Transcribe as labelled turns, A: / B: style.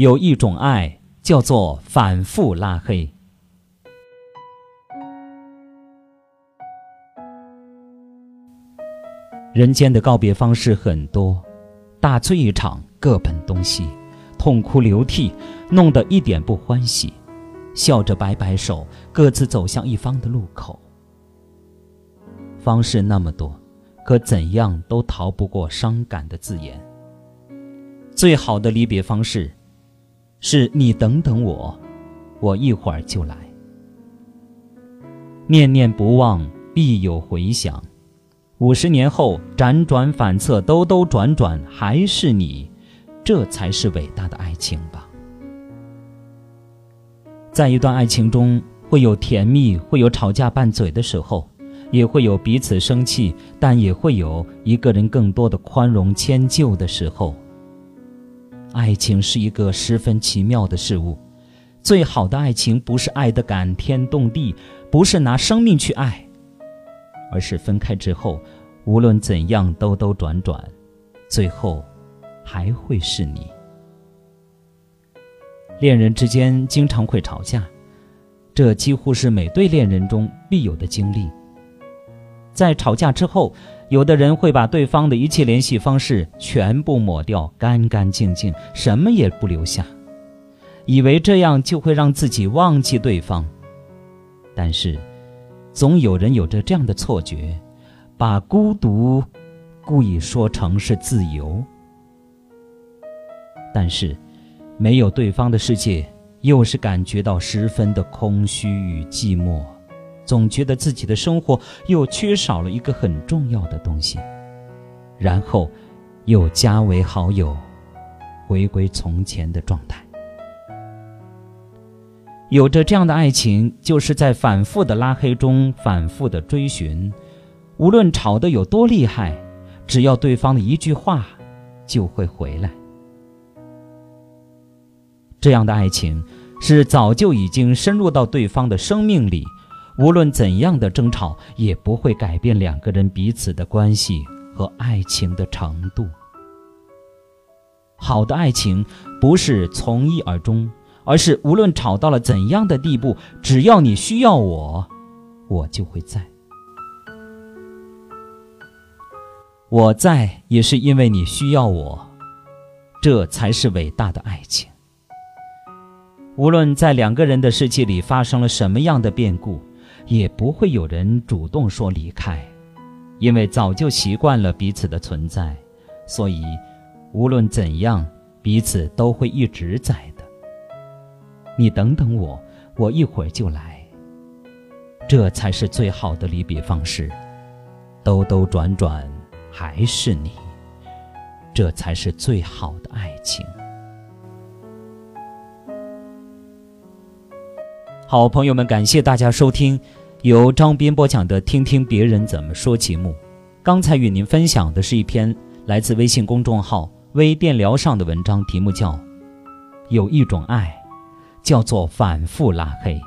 A: 有一种爱叫做反复拉黑。人间的告别方式很多，大醉一场，各奔东西，痛哭流涕，弄得一点不欢喜，笑着摆摆手，各自走向一方的路口。方式那么多，可怎样都逃不过伤感的字眼。最好的离别方式，是你等等我，我一会儿就来。念念不忘，必有回响。五十年后，辗转反侧，兜兜转转，还是你，这才是伟大的爱情吧。在一段爱情中，会有甜蜜，会有吵架拌嘴的时候，也会有彼此生气，但也会有一个人更多的宽容迁就的时候。爱情是一个十分奇妙的事物，最好的爱情不是爱得感天动地，不是拿生命去爱。而是分开之后，无论怎样兜兜转转，最后还会是你。恋人之间经常会吵架，这几乎是每对恋人中必有的经历。在吵架之后，有的人会把对方的一切联系方式全部抹掉，干干净净，什么也不留下，以为这样就会让自己忘记对方，但是。总有人有着这样的错觉，把孤独故意说成是自由。但是，没有对方的世界，又是感觉到十分的空虚与寂寞，总觉得自己的生活又缺少了一个很重要的东西，然后又加为好友，回归从前的状态。有着这样的爱情，就是在反复的拉黑中反复的追寻，无论吵得有多厉害，只要对方的一句话，就会回来。这样的爱情是早就已经深入到对方的生命里，无论怎样的争吵，也不会改变两个人彼此的关系和爱情的程度。好的爱情不是从一而终。而是无论吵到了怎样的地步，只要你需要我，我就会在。我在也是因为你需要我，这才是伟大的爱情。无论在两个人的世界里发生了什么样的变故，也不会有人主动说离开，因为早就习惯了彼此的存在，所以无论怎样，彼此都会一直在的。你等等我，我一会儿就来。这才是最好的离别方式。兜兜转转还是你，这才是最好的爱情。好朋友们，感谢大家收听由张斌播讲的《听听别人怎么说》节目。刚才与您分享的是一篇来自微信公众号“微电聊”上的文章，题目叫《有一种爱》。叫做反复拉黑。